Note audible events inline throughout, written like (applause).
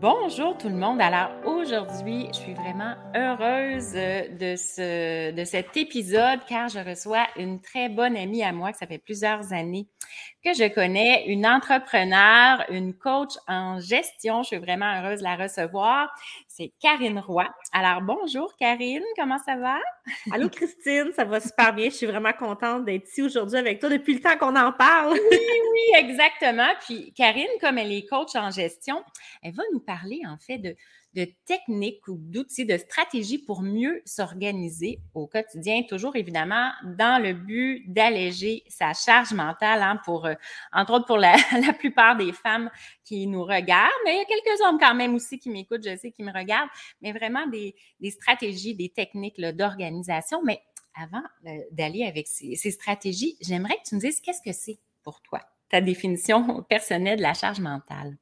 Bonjour tout le monde. Alors aujourd'hui, je suis vraiment heureuse de, ce, de cet épisode car je reçois une très bonne amie à moi que ça fait plusieurs années que je connais, une entrepreneur, une coach en gestion. Je suis vraiment heureuse de la recevoir. C'est Karine Roy. Alors bonjour Karine, comment ça va? Allô Christine, ça va super bien. Je suis vraiment contente d'être ici aujourd'hui avec toi depuis le temps qu'on en parle. oui, oui, exactement. Puis Karine, comme elle est coach en gestion, elle va nous parler en fait de, de techniques ou d'outils, de stratégies pour mieux s'organiser au quotidien, toujours évidemment dans le but d'alléger sa charge mentale, hein, pour, euh, entre autres pour (laughs) la, plupart des femmes qui nous regardent, mais il y a quelques hommes quand même aussi qui m'écoutent, je sais, qui me regardent, mais vraiment des, des stratégies, des techniques d'organisation. Mais avant euh, d'aller avec ces, ces stratégies, j'aimerais que tu me dises qu'est-ce que c'est pour toi, ta définition personnelle de la charge mentale?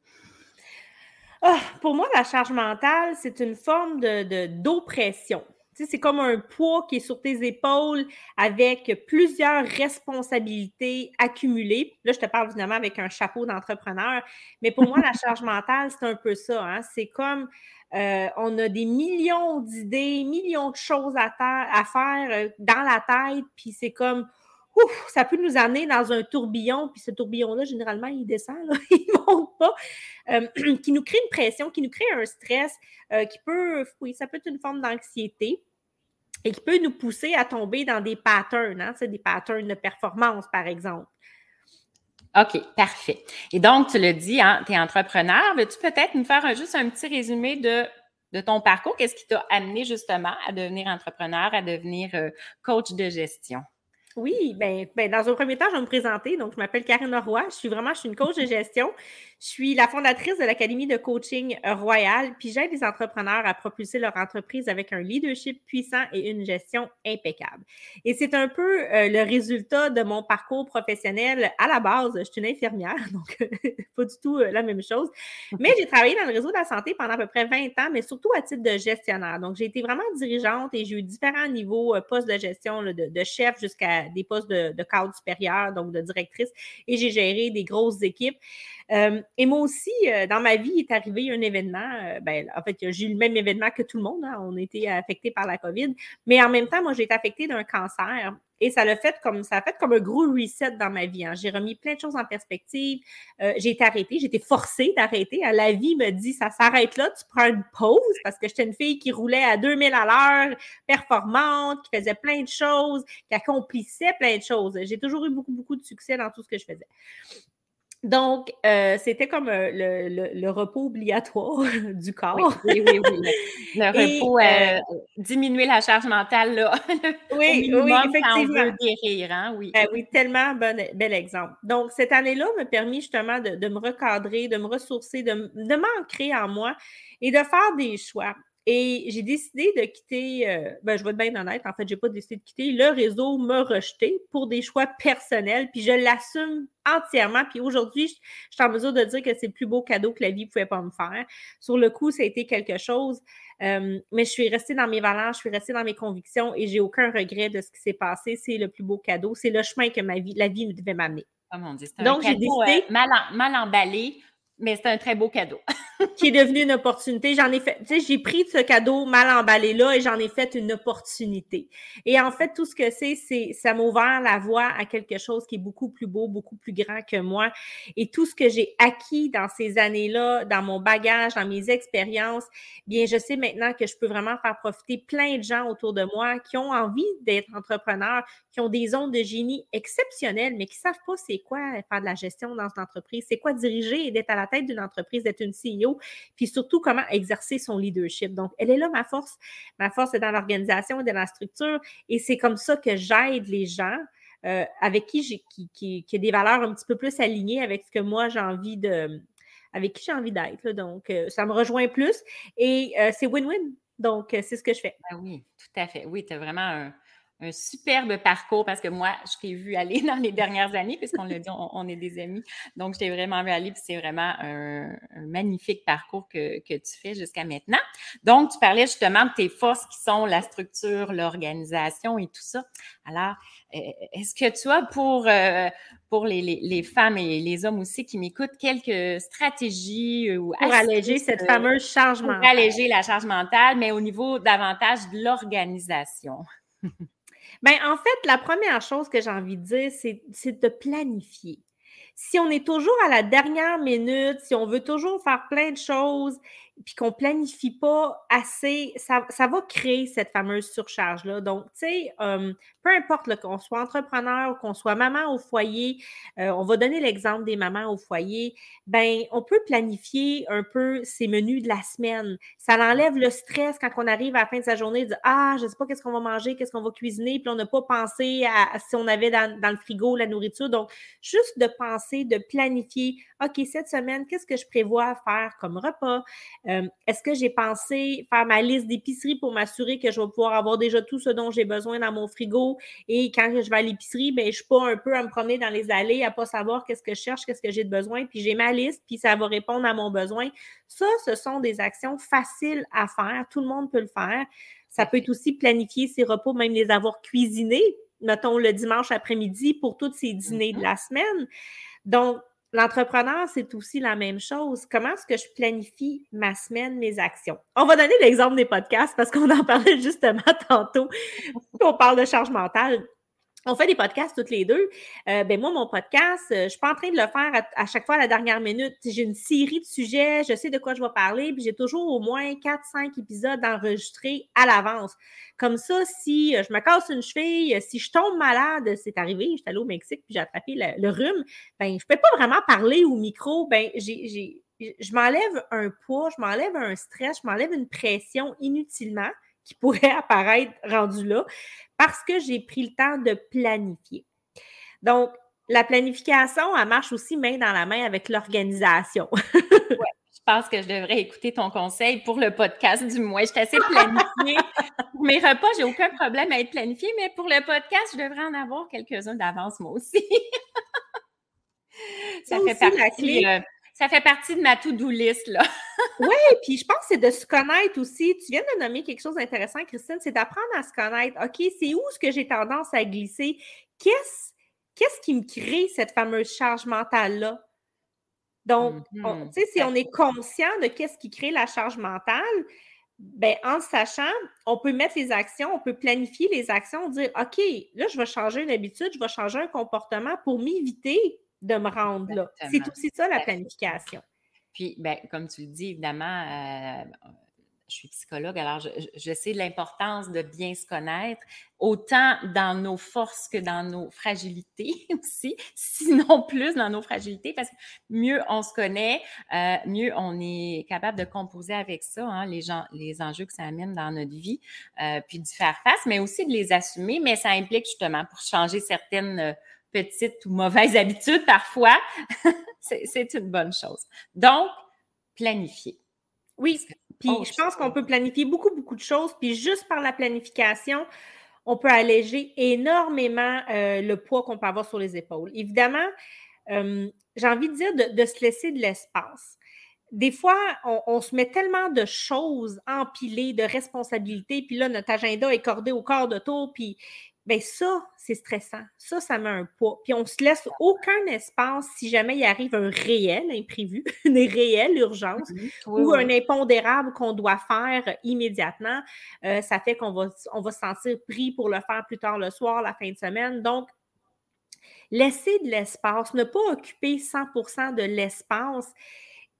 Ah, pour moi, la charge mentale, c'est une forme de, d'oppression. c'est comme un poids qui est sur tes épaules avec plusieurs responsabilités accumulées. Là, je te parle évidemment avec un chapeau d'entrepreneur, mais pour moi, la (laughs) charge mentale, c'est un peu ça. Hein. C'est comme euh, on a des millions d'idées, millions de choses à, à faire euh, dans la tête, puis c'est comme ça peut nous amener dans un tourbillon, puis ce tourbillon-là, généralement, il descend, (laughs) il ne monte pas, euh, (clears throat) qui nous crée une pression, qui nous crée un stress, euh, qui peut, oui, ça peut être une forme d'anxiété et qui peut nous pousser à tomber dans des patterns, hein, des patterns de performance, par exemple. OK, parfait. Et donc, tu le dis, hein, tu es entrepreneur. Veux-tu peut-être nous faire juste un petit résumé de, de ton parcours? Qu'est-ce qui t'a amené justement à devenir entrepreneur, à devenir euh, coach de gestion? Oui, ben, ben, dans un premier temps, je vais me présenter. Donc, je m'appelle Karine Roy. Je suis vraiment, je suis une coach de gestion. Je suis la fondatrice de l'Académie de coaching Royal, puis j'aide les entrepreneurs à propulser leur entreprise avec un leadership puissant et une gestion impeccable. Et c'est un peu euh, le résultat de mon parcours professionnel. À la base, je suis une infirmière, (laughs) donc (laughs) pas du tout euh, la même chose. Mais j'ai travaillé dans le réseau de la santé pendant à peu près 20 ans, mais surtout à titre de gestionnaire. Donc, j'ai été vraiment dirigeante et j'ai eu différents niveaux, euh, postes de gestion, de, chef jusqu'à des postes de, cadre supérieur, donc de directrice. Et j'ai géré des grosses équipes. Euh, et moi aussi, euh, dans ma vie, est arrivé un événement. Euh, ben, en fait, j'ai eu le même événement que tout le monde. Hein, on a été affectés par la COVID. Mais en même temps, moi, j'ai été affectée d'un cancer. Et ça l'a fait comme ça a fait comme un gros reset dans ma vie. Hein. J'ai remis plein de choses en perspective. j'ai été arrêtée, j'ai été forcée d'arrêter. La vie me dit ça s'arrête là, tu prends une pause parce que j'étais une fille qui roulait à 2000 à l'heure, performante, qui faisait plein de choses, qui accomplissait plein de choses. J'ai toujours eu beaucoup, beaucoup de succès dans tout ce que je faisais. Donc, euh, c'était comme euh, le, repos obligatoire (laughs) du corps. Oui, oui, oui. Le, (laughs) repos, euh, diminuer la charge mentale, là. (laughs) oui, oui, effectivement. guérir, hein? Oui. oui, tellement bon, bel exemple. Donc, cette année-là m'a permis justement de, me recadrer, de me ressourcer, de, de m'ancrer en moi et de faire des choix. Et j'ai décidé de quitter, euh, ben, je vais être bien honnête, en fait, j'ai pas décidé de quitter. Le réseau m'a rejeté pour des choix personnels, puis je l'assume entièrement. Puis aujourd'hui, je, suis en mesure de dire que c'est le plus beau cadeau que la vie pouvait pas me faire. Sur le coup, ça a été quelque chose, euh, mais je suis restée dans mes valeurs, je suis restée dans mes convictions et j'ai aucun regret de ce qui s'est passé. C'est le plus beau cadeau. C'est le chemin que ma vie, la vie devait m'amener. Oh mon Dieu, Donc, j'ai décidé, euh, mal, mal emballé mais c'est un très beau cadeau. (laughs) qui est devenu une opportunité. J'en ai fait, tu sais, j'ai pris ce cadeau mal emballé là et j'en ai fait une opportunité. Et en fait, tout ce que c'est, c'est, ça m'a ouvert la voie à quelque chose qui est beaucoup plus beau, beaucoup plus grand que moi. Et tout ce que j'ai acquis dans ces années-là, dans mon bagage, dans mes expériences, bien, je sais maintenant que je peux vraiment faire profiter plein de gens autour de moi qui ont envie d'être entrepreneurs, qui ont des ondes de génie exceptionnelles, mais qui savent pas c'est quoi faire de la gestion dans une entreprise, c'est quoi diriger et d'être à la tête d'une entreprise, d'être une CEO, puis surtout comment exercer son leadership. Donc, elle est là ma force. Ma force est dans l'organisation et dans la structure. Et c'est comme ça que j'aide les gens. Euh, avec qui j'ai qui, qui, qui, a des valeurs un petit peu plus alignées avec ce que moi j'ai envie de avec qui j'ai envie d'être. Donc, euh, ça me rejoint plus et euh, c'est win-win. Donc, c'est ce que je fais. Ben oui, tout à fait. Oui, tu as vraiment un, un superbe parcours parce que moi, je t'ai vu aller (laughs) dans les dernières années, puisqu'on l'a dit, on, est des amis. Donc, je t'ai vraiment vu aller, puis c'est vraiment un, magnifique parcours que, que tu fais jusqu'à maintenant. Donc, tu parlais justement de tes forces qui sont la structure, l'organisation et tout ça. Alors, euh, est-ce que tu as pour, euh, pour les, les, femmes et les hommes aussi qui m'écoutent quelques stratégies ou pour alléger cette fameuse charge mentale? Pour alléger la charge mentale, mais au niveau davantage de l'organisation? (laughs) Bien, en fait, la première chose que j'ai envie de dire, c'est de planifier. Si on est toujours à la dernière minute, si on veut toujours faire plein de choses, puis qu'on planifie pas assez, ça, ça, va créer cette fameuse surcharge-là. Donc, tu sais, euh, peu importe qu'on soit entrepreneur, qu'on soit maman au foyer, euh, on va donner l'exemple des mamans au foyer, ben on peut planifier un peu ses menus de la semaine. Ça enlève le stress quand on arrive à la fin de sa journée, de ah, je sais pas qu'est-ce qu'on va manger, qu'est-ce qu'on va cuisiner, puis on n'a pas pensé à, si on avait dans, dans, le frigo la nourriture. Donc, juste de penser, de planifier, OK, cette semaine, qu'est-ce que je prévois faire comme repas? Euh, est-ce que j'ai pensé faire ma liste d'épicerie pour m'assurer que je vais pouvoir avoir déjà tout ce dont j'ai besoin dans mon frigo? Et quand je vais à l'épicerie, ben, je ne suis pas un peu à me promener dans les allées, à ne pas savoir qu'est-ce que je cherche, qu'est-ce que j'ai de besoin, puis j'ai ma liste, puis ça va répondre à mon besoin. Ça, ce sont des actions faciles à faire. Tout le monde peut le faire. Ça peut être aussi planifier ses repas, même les avoir cuisinés, mettons le dimanche après-midi pour tous ces dîners de mm-hmm. la semaine. Donc, L'entrepreneur, c'est aussi la même chose. Comment est-ce que je planifie ma semaine, mes actions? On va donner l'exemple des podcasts parce qu'on en (laughs) parlait justement tantôt. On parle de charge mentale on fait des podcasts toutes les deux. Euh, ben moi, mon podcast, euh, je suis pas en train de le faire à, chaque fois à la dernière minute. J'ai une série de sujets, je sais de quoi je vais parler, puis j'ai toujours au moins 4-5 épisodes enregistrés à l'avance. Comme ça, si euh, je me casse une cheville, si je tombe malade, c'est arrivé, j'étais allée au Mexique, puis j'ai attrapé le, rhume, ben je peux pas vraiment parler au micro, ben j'ai je m'enlève un poids, je m'enlève un stress, je m'enlève une pression inutilement qui pourrait (laughs) apparaître rendu là parce que j'ai pris le temps de planifier. Donc, la planification, elle marche aussi main dans la main avec l'organisation. (laughs) je pense que je devrais écouter ton conseil pour le podcast du moins. Je suis assez planifiée. pour mes repas, j'ai aucun problème à être planifiée, mais pour le podcast, je devrais en avoir quelques-uns d'avance, moi aussi. (laughs) ça, fait partie, euh, ça fait partie de ma to-do list, là. (laughs) oui, puis je pense que c'est de se connaître aussi. Tu viens de nommer quelque chose d'intéressant, Christine, c'est d'apprendre à se connaître. OK, c'est où ce que j'ai tendance à glisser? Qu'est-ce qu'est-ce qui me crée cette fameuse charge mentale-là? Donc, mm-hmm. tu sais, si on est conscient de qu'est-ce qui crée la charge mentale, ben, en sachant, on peut mettre les actions, on peut planifier les actions, dire OK, là, je vais changer une habitude, je vais changer un comportement pour m'éviter de me rendre là. C'est aussi ça la planification. Puis, ben, comme tu le dis, évidemment, euh, je suis psychologue, alors je, sais l'importance de bien se connaître, autant dans nos forces que dans nos fragilités (laughs) aussi, sinon plus dans nos fragilités, parce que mieux on se connaît, euh, mieux on est capable de composer avec ça, hein, les, gens, les enjeux que ça amène dans notre vie, euh, puis d'y faire face, mais aussi de les assumer, mais ça implique justement pour changer certaines petites ou mauvaises habitudes parfois, (laughs) c'est une bonne chose. Donc, planifier. Oui, Puis oh, je pense qu'on peut planifier beaucoup, beaucoup de choses. Puis juste par la planification, on peut alléger énormément euh, le poids qu'on peut avoir sur les épaules. Évidemment, euh, j'ai envie de dire de, se laisser de l'espace. Des fois, on, se met tellement de choses empilées, de responsabilités, puis là, notre agenda est cordé au corps de tour, puis Bien, ça, c'est stressant. Ça, ça met un poids. Puis on se laisse aucun espace si jamais il arrive un réel imprévu, (laughs) une réelle urgence mmh ou un impondérable qu'on doit faire immédiatement. Euh, ça fait qu'on va, on va se sentir pris pour le faire plus tard le soir, la fin de semaine. Donc, laisser de l'espace, ne pas occuper 100% de l'espace,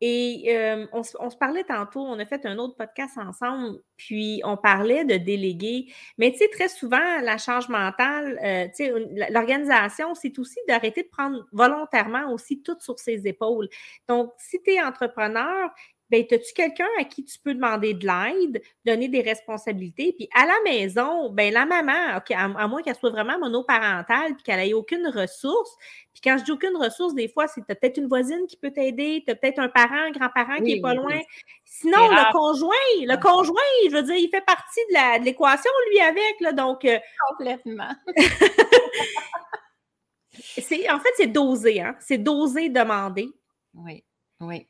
et euh, on, se parlait tantôt, on a fait un autre podcast ensemble, puis on parlait de déléguer. Mais tu sais, très souvent, la charge mentale, euh, l'organisation, c'est aussi d'arrêter de prendre volontairement aussi tout sur ses épaules. Donc, si tu es entrepreneur, ben, as-tu quelqu'un à qui tu peux demander de l'aide, donner des responsabilités? Puis à la maison, ben, la maman, à, moins qu'elle soit vraiment monoparentale puis qu'elle n'ait aucune ressource. Puis quand je dis aucune ressource, des fois, c'est tu as peut-être une voisine qui peut t'aider, tu as peut-être un parent, un grand-parent qui n'est pas loin. Sinon, le conjoint, le conjoint, je veux dire, il fait partie de l'équation, lui, avec. Là, donc, euh, Complètement. (laughs) en fait, c'est doser, hein? C'est doser demander. Oui, oui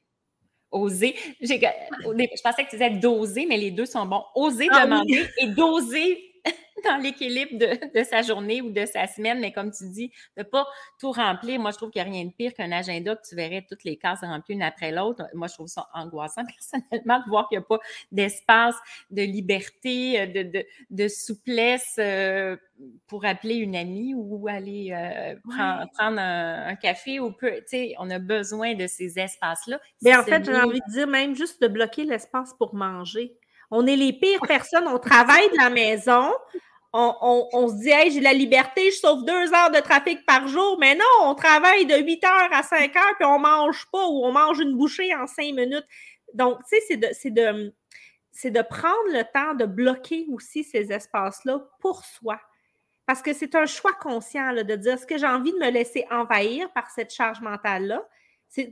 oser. Je pensais que tu disais doser, mais les deux sont bons. Oser ah demander et doser (laughs) dans l'équilibre de, sa journée ou de sa semaine, mais comme tu dis, de ne pas tout remplir. Moi, je trouve qu'il n'y a rien de pire qu'un agenda que tu verrais toutes les cases remplies une après l'autre. Moi, je trouve ça angoissant (laughs) personnellement de voir qu'il n'y a pas d'espace, de liberté, de, de, souplesse euh, pour appeler une amie ou aller euh, prendre, un, café ou peu. Tu sais, on a besoin de ces espaces-là. Mais en fait, j'ai envie de dire même juste de bloquer l'espace pour manger. On est les pires personnes. On travaille de la maison. On, se dit, hey, j'ai la liberté, je sauve deux heures de trafic par jour. Mais non, on travaille de 8 heures à 5 heures, puis on mange pas ou on mange une bouchée en 5 minutes. Donc, tu sais, c'est de prendre le temps de bloquer aussi ces espaces-là pour soi. Parce que c'est un choix conscient de dire est-ce que j'ai envie de me laisser envahir par cette charge mentale-là?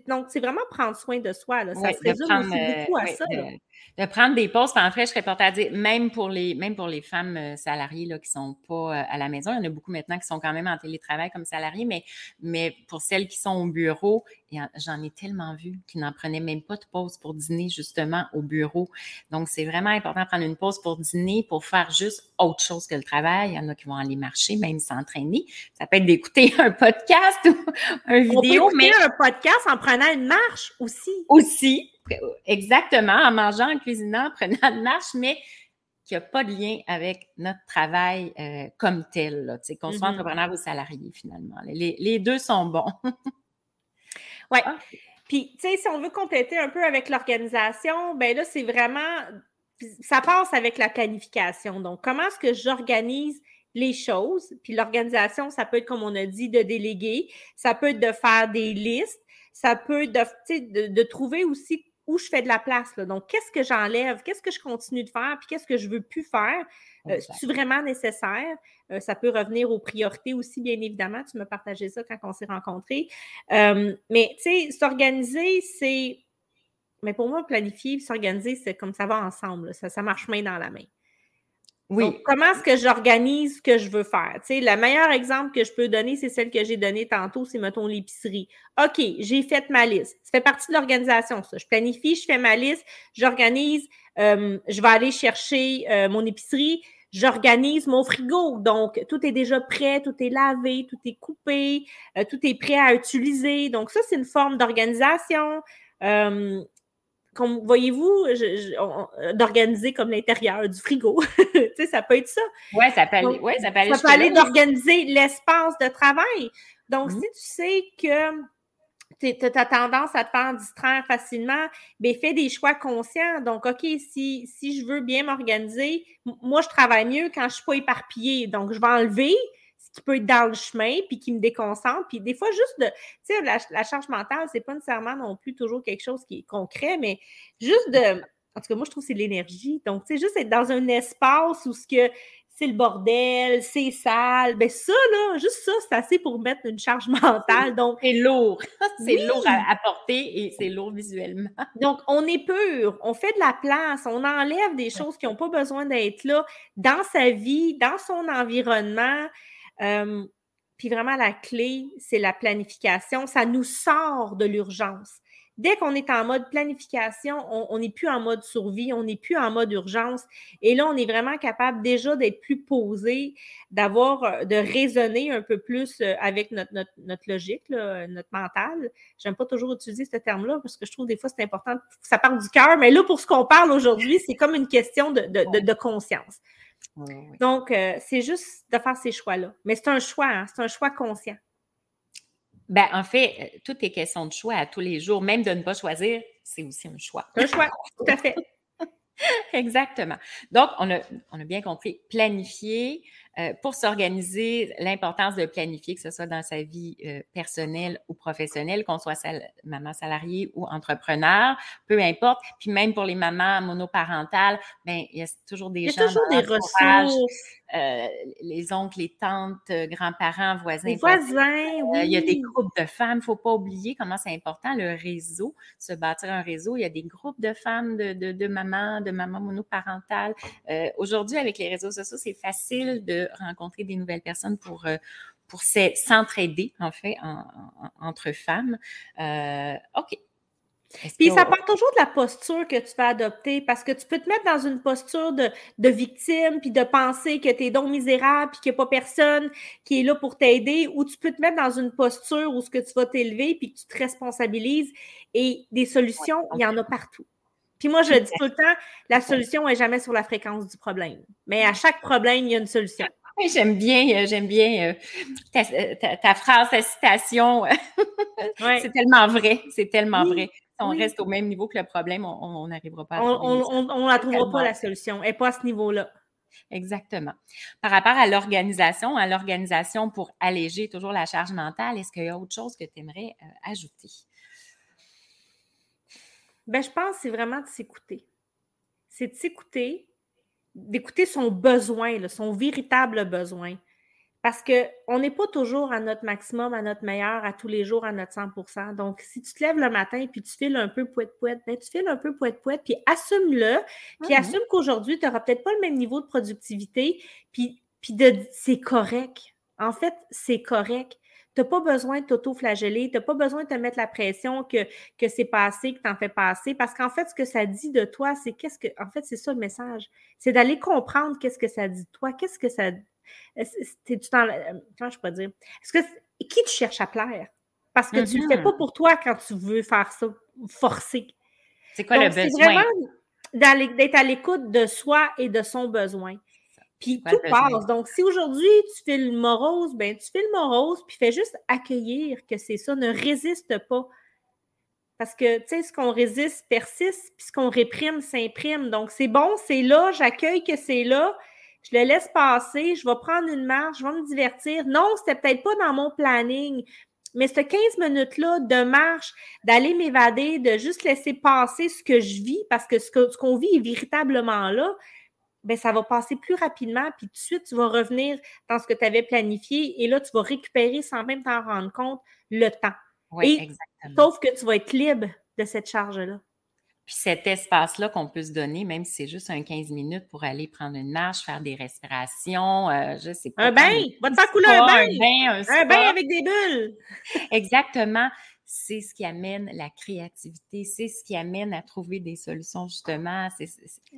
Donc, c'est vraiment prendre soin de soi. Là. Ça se résume aussi beaucoup à euh, ça de prendre des pauses. en fait, je serais portée à dire, même pour les, même pour les femmes euh, salariées là, qui ne sont pas euh, à la maison, il y en a beaucoup maintenant qui sont quand même en télétravail comme salariés, mais, mais pour celles qui sont au bureau, j'en ai tellement vu qui n'en prenaient même pas de pause pour dîner justement au bureau. Donc, c'est vraiment important de prendre une pause pour dîner, pour faire juste autre chose que le travail. Il y en a qui vont aller marcher, même s'entraîner. Ça peut être d'écouter (laughs) un podcast ou un vidéo. On peut mais un podcast en prenant une marche aussi. Aussi, exactement, en mangeant, en cuisinant, en prenant une marche, mais qui n'a pas de lien avec notre travail euh, comme tel, qu'on soit mm-hmm. entrepreneur ou salarié finalement. Les, deux sont bons. (laughs) oui. Ah. Puis, tu sais, si on veut compléter un peu avec l'organisation, ben là, c'est vraiment, ça passe avec la planification. Donc, comment est-ce que j'organise les choses? Puis l'organisation, ça peut être, comme on a dit, de déléguer, ça peut être de faire des listes, ça peut être de, de trouver aussi où je fais de la place. Donc, qu'est-ce que j'enlève? Qu'est-ce que je continue de faire? Puis qu'est-ce que je ne veux plus faire? Euh, c'est vraiment nécessaire? Euh, ça peut revenir aux priorités aussi, bien évidemment. Tu m'as partagé ça quand on s'est rencontrés. Euh, mais, tu sais, s'organiser, c'est. Mais pour moi, planifier, s'organiser, c'est comme ça va ensemble. Ça, ça marche main dans la main. Oui. comment est-ce que j'organise ce que je veux faire? Tu sais, le meilleur exemple que je peux donner, c'est celle que j'ai donnée tantôt, c'est, mettons, l'épicerie. OK, j'ai fait ma liste. Ça fait partie de l'organisation, ça. Je planifie, je fais ma liste, j'organise, euh, je vais aller chercher euh, mon épicerie, j'organise mon frigo. Donc, tout est déjà prêt, tout est lavé, tout est coupé, euh, tout est prêt à utiliser. Donc, ça, c'est une forme d'organisation voyez-vous, euh, d'organiser comme l'intérieur du frigo. (laughs) tu sais, ça peut être ça. Oui, ça peut aller, ouais, ça peut aller, aller d'organiser l'espace de travail. Donc, mmh si tu sais que tu as tendance à te faire distraire facilement, bien, fais des choix conscients. Donc, OK, si, si je veux bien m'organiser, moi, je travaille mieux quand je ne suis pas éparpillée. Donc, je vais enlever qui peut être dans le chemin, puis qui me déconcentre. Puis des fois, juste de, tu sais, la, charge mentale, c'est pas nécessairement non plus toujours quelque chose qui est concret, mais juste de, en tout cas, moi, je trouve que c'est l'énergie. Donc, tu sais, juste être dans un espace où ce que c'est le bordel, c'est sale. Ben ça, là, juste ça, c'est assez pour mettre une charge (laughs) mentale. Donc, c'est lourd. (laughs) c'est lourd à, porter et c'est lourd visuellement. (laughs) Donc, on est pur, on fait de la place, on enlève des choses qui n'ont pas besoin d'être là dans sa vie, dans son environnement. Euh, puis vraiment, la clé, c'est la planification. Ça nous sort de l'urgence. Dès qu'on est en mode planification, on n'est plus en mode survie, on n'est plus en mode urgence. Et là, on est vraiment capable déjà d'être plus posé, d'avoir, euh, de raisonner un peu plus euh, avec notre, notre, logique, notre mental. J'aime pas toujours utiliser ce terme-là parce que je trouve des fois c'est important, ça part du cœur, mais là, pour ce qu'on parle aujourd'hui, c'est comme une question de, conscience. Donc, euh, c'est juste de faire ces choix-là. Mais c'est un choix, hein, c'est un choix conscient. Ben, en fait, euh, tout est question de choix à tous les jours. Même de ne pas choisir, c'est aussi un choix. Un choix, tout à fait. (laughs) Exactement. Donc, on a, on a bien compris, planifier, euh, pour s'organiser, l'importance de planifier, que ce soit dans sa vie euh, personnelle ou professionnelle, qu'on soit maman salariée ou entrepreneur, peu importe. Puis même pour les mamans monoparentales, ben il y a toujours des gens. Il y a toujours des ressources. Euh, les oncles, les tantes, grands-parents, voisins. Les voisins, oui. il y a des groupes de femmes. Il ne faut pas oublier comment c'est important le réseau, se bâtir un réseau. Il y a des groupes de femmes, de, de, de mamans, de mamans monoparentales. Aujourd'hui, avec les réseaux sociaux, c'est facile de rencontrer des nouvelles personnes pour, euh, pour s'entraider, en fait, entre femmes. Euh, OK. Puis ça part toujours de la posture que tu vas adopter parce que tu peux te mettre dans une posture de, victime puis de penser que tu es donc misérable puis qu'il n'y a pas personne qui est là pour t'aider ou tu peux te mettre dans une posture où ce que tu vas t'élever puis que tu te responsabilises et des solutions, il y en a partout. Puis moi, je dis tout le temps, la solution n'est jamais sur la fréquence du problème. Mais à chaque problème, il y a une solution. J'aime bien, euh, j'aime bien euh, euh, ta, phrase, ta citation. (laughs) c'est tellement vrai, c'est tellement vrai. Si on reste au même niveau que le problème, on n'arrivera pas à On ne la trouvera pas la solution. Elle n'est pas à ce niveau-là. Exactement. Par rapport à l'organisation, à l'organisation pour alléger toujours la charge mentale, est-ce qu'il y a autre chose que tu aimerais ajouter? Ben, je pense que c'est vraiment de s'écouter. C'est de s'écouter, d'écouter son besoin, son véritable besoin. Parce qu'on n'est pas toujours à notre maximum, à notre meilleur, à tous les jours, à notre 100% Donc, si tu te lèves le matin et puis tu files un peu poète-poète, ben, tu files un peu poète-poète, puis assume-le, puis assume qu'aujourd'hui, tu n'auras peut-être pas le même niveau de productivité, puis, puis de, c'est correct. En fait, c'est correct. Tu n'as pas besoin de t'auto-flageller, tu n'as pas besoin de te mettre la pression que, que c'est passé, que tu en fais passer. Parce qu'en fait, ce que ça dit de toi, c'est qu'est-ce que. En fait, c'est ça le message. C'est d'aller comprendre qu'est-ce que ça dit de toi. Qu'est-ce que ça. Tu dans, comment je peux dire? Est-ce que qui tu cherches à plaire? Parce que tu ne le fais mm-hmm. pas pour toi quand tu veux faire ça, forcer. C'est quoi le besoin? C'est vraiment d'être à l'écoute de soi et de son besoin. Puis tout passe. Donc, si aujourd'hui tu fais le morose, ben tu fais le morose, puis fais juste accueillir que c'est ça. Ne résiste pas. Parce que, tu sais, ce qu'on résiste persiste, puis ce qu'on réprime s'imprime. Donc, c'est bon, c'est là, j'accueille que c'est là, je le laisse passer, je vais prendre une marche, je vais me divertir. Non, c'était peut-être pas dans mon planning, mais ce 15 minutes-là de marche, d'aller m'évader, de juste laisser passer ce que je vis, parce que ce qu'on vit est véritablement là, ben, ça va passer plus rapidement, puis tout de suite, tu vas revenir dans ce que tu avais planifié, et là, tu vas récupérer sans même t'en rendre compte le temps. Oui, exactement. Sauf que tu vas être libre de cette charge-là. Puis cet espace-là qu'on peut se donner, même si c'est juste un 15 minutes pour aller prendre une marche, faire des respirations, euh, je sais pas. Un bain! Va te faire couler un bain! Un bain, un, un bain avec des bulles! Exactement c'est ce qui amène la créativité, c'est ce qui amène à trouver des solutions justement.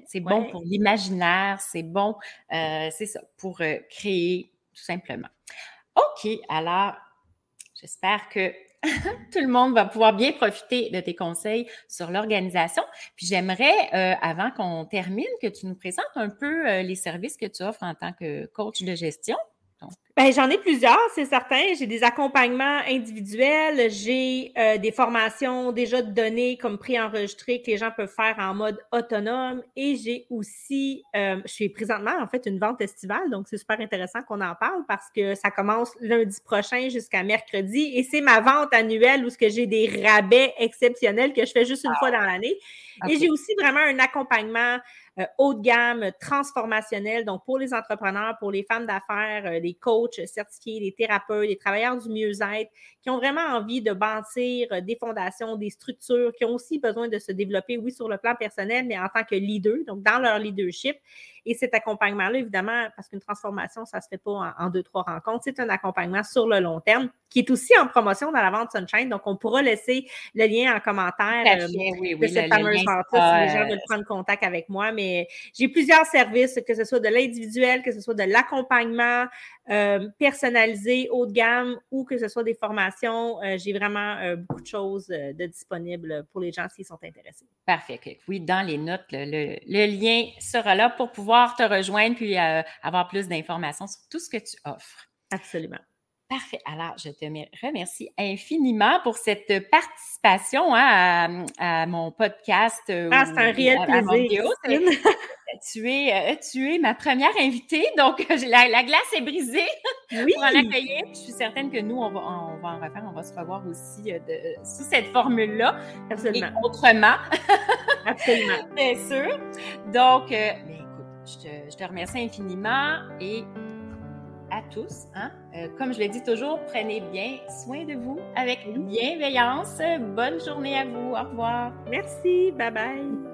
C'est bon pour l'imaginaire, c'est bon, euh, c'est ça, pour euh, créer tout simplement. OK, alors j'espère que (laughs) tout le monde va pouvoir bien profiter de tes conseils sur l'organisation. Puis j'aimerais, euh, avant qu'on termine, que tu nous présentes un peu les services que tu offres en tant que coach de gestion. Ben, j'en ai plusieurs, c'est certain. J'ai des accompagnements individuels, j'ai euh, des formations déjà données comme préenregistrées que les gens peuvent faire en mode autonome. Et j'ai aussi, euh, je suis présentement en fait une vente estivale, donc c'est super intéressant qu'on en parle parce que ça commence lundi prochain jusqu'à mercredi. Et c'est ma vente annuelle où ce que j'ai des rabais exceptionnels que je fais juste une fois dans l'année. Et j'ai aussi vraiment un accompagnement euh, haut de gamme, transformationnel. Donc, pour les entrepreneurs, pour les femmes d'affaires, euh, les coachs certifiés, les thérapeutes, les travailleurs du mieux-être, qui ont vraiment envie de bâtir des fondations, des structures, qui ont aussi besoin de se développer, oui, sur le plan personnel, mais en tant que leader, donc dans leur leadership. Et cet accompagnement-là, évidemment, parce qu'une transformation, ça ne se fait pas en, deux, trois rencontres, c'est un accompagnement sur le long terme qui est aussi en promotion dans la vente Sunshine. Donc, on pourra laisser le lien en commentaire euh, de cette fameuse vente si les gens veulent prendre contact avec moi. Mais j'ai plusieurs services, que ce soit de l'individuel, que ce soit de l'accompagnement euh, personnalisé, haut de gamme ou que ce soit des formations. Euh, j'ai vraiment beaucoup de choses de disponibles pour les gens s'ils sont intéressés. Parfait. Oui, dans les notes, le lien sera là pour pouvoir te rejoindre puis euh, avoir plus d'informations sur tout ce que tu offres. Absolument. Parfait. Alors, je te remercie infiniment pour cette participation hein, à, mon podcast. Euh, ah, c'est un réel plaisir. (laughs) tu, es, euh, tu es ma première invitée, donc (laughs) la, la glace est brisée (laughs) oui. pour en accueillir. Je suis certaine que nous, on va, on va en refaire, on va se revoir aussi de, sous cette formule-là. Absolument. Et autrement. (laughs) Absolument. Bien sûr. Donc, je te, remercie infiniment et à tous. Hein? Euh, comme je l'ai dit toujours, prenez bien soin de vous avec bienveillance. Bonne journée à vous. Au revoir. Merci. Bye bye.